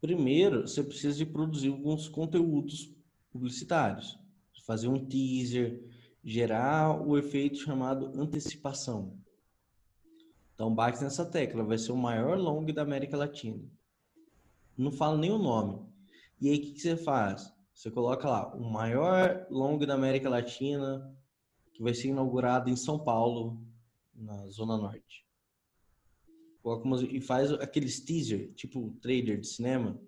Primeiro, você precisa de produzir alguns conteúdos publicitários, fazer um teaser, gerar o efeito chamado antecipação. Então, bate nessa tecla, vai ser o maior long da América Latina. Não fala nem o nome. E aí, o que, que você faz? Você coloca lá, o maior long da América Latina, que vai ser inaugurado em São Paulo, na Zona Norte. Coloca umas, e faz aqueles teaser, tipo trailer de cinema.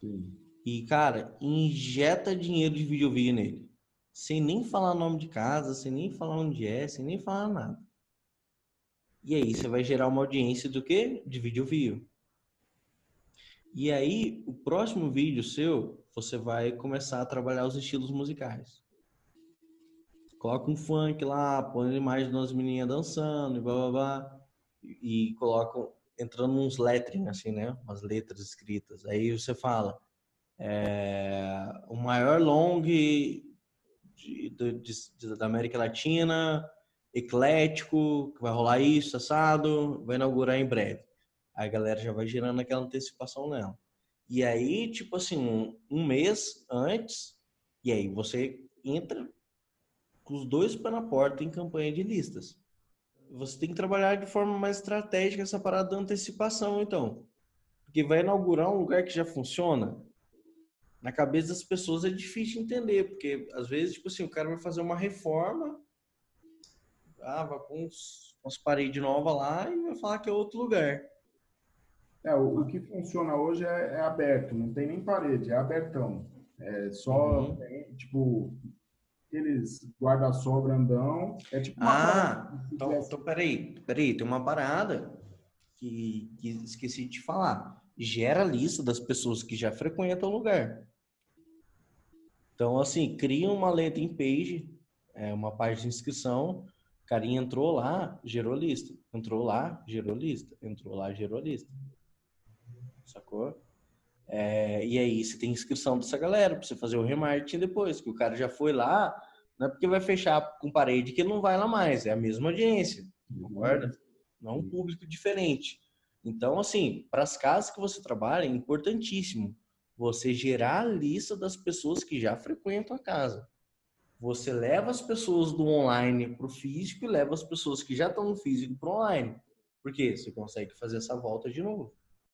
Sim. E, cara, injeta dinheiro de vídeo nele. Sem nem falar nome de casa, sem nem falar onde é, sem nem falar nada. E aí você vai gerar uma audiência do quê? De vídeo view. E aí, o próximo vídeo seu, você vai começar a trabalhar os estilos musicais. Coloca um funk lá, põe a imagem de umas menininhas dançando e blá blá blá. E, e coloca, entrando uns lettering, assim, né? Umas letras escritas. Aí você fala, é, o maior long de, de, de, da América Latina eclético, que vai rolar isso, assado, vai inaugurar em breve. Aí a galera já vai gerando aquela antecipação nela. E aí, tipo assim, um, um mês antes, e aí você entra com os dois pés na porta em campanha de listas. Você tem que trabalhar de forma mais estratégica essa parada da antecipação, então. Porque vai inaugurar um lugar que já funciona. Na cabeça das pessoas é difícil entender, porque às vezes, tipo assim, o cara vai fazer uma reforma ah, vai com uns, umas paredes novas lá e vai falar que é outro lugar. É, o, o que funciona hoje é, é, aberto, não tem nem parede, é abertão. É só, uhum. tem, tipo, aqueles guarda-sol grandão. É tipo uma Ah, então, então peraí, peraí, tem uma parada que, que esqueci de falar. Gera a lista das pessoas que já frequentam o lugar. Então, assim, cria uma landing page, é, uma página de inscrição, o carinha entrou lá, gerou lista. Entrou lá, gerou lista. Entrou lá, gerou lista. Sacou? É, e aí você tem inscrição dessa galera para você fazer o remarketing depois, que o cara já foi lá, não é porque vai fechar com parede que ele não vai lá mais, é a mesma audiência, concorda? Não é um público diferente. Então, assim, para as casas que você trabalha, é importantíssimo você gerar a lista das pessoas que já frequentam a casa. Você leva as pessoas do online para o físico e leva as pessoas que já estão no físico para o online. Porque você consegue fazer essa volta de novo.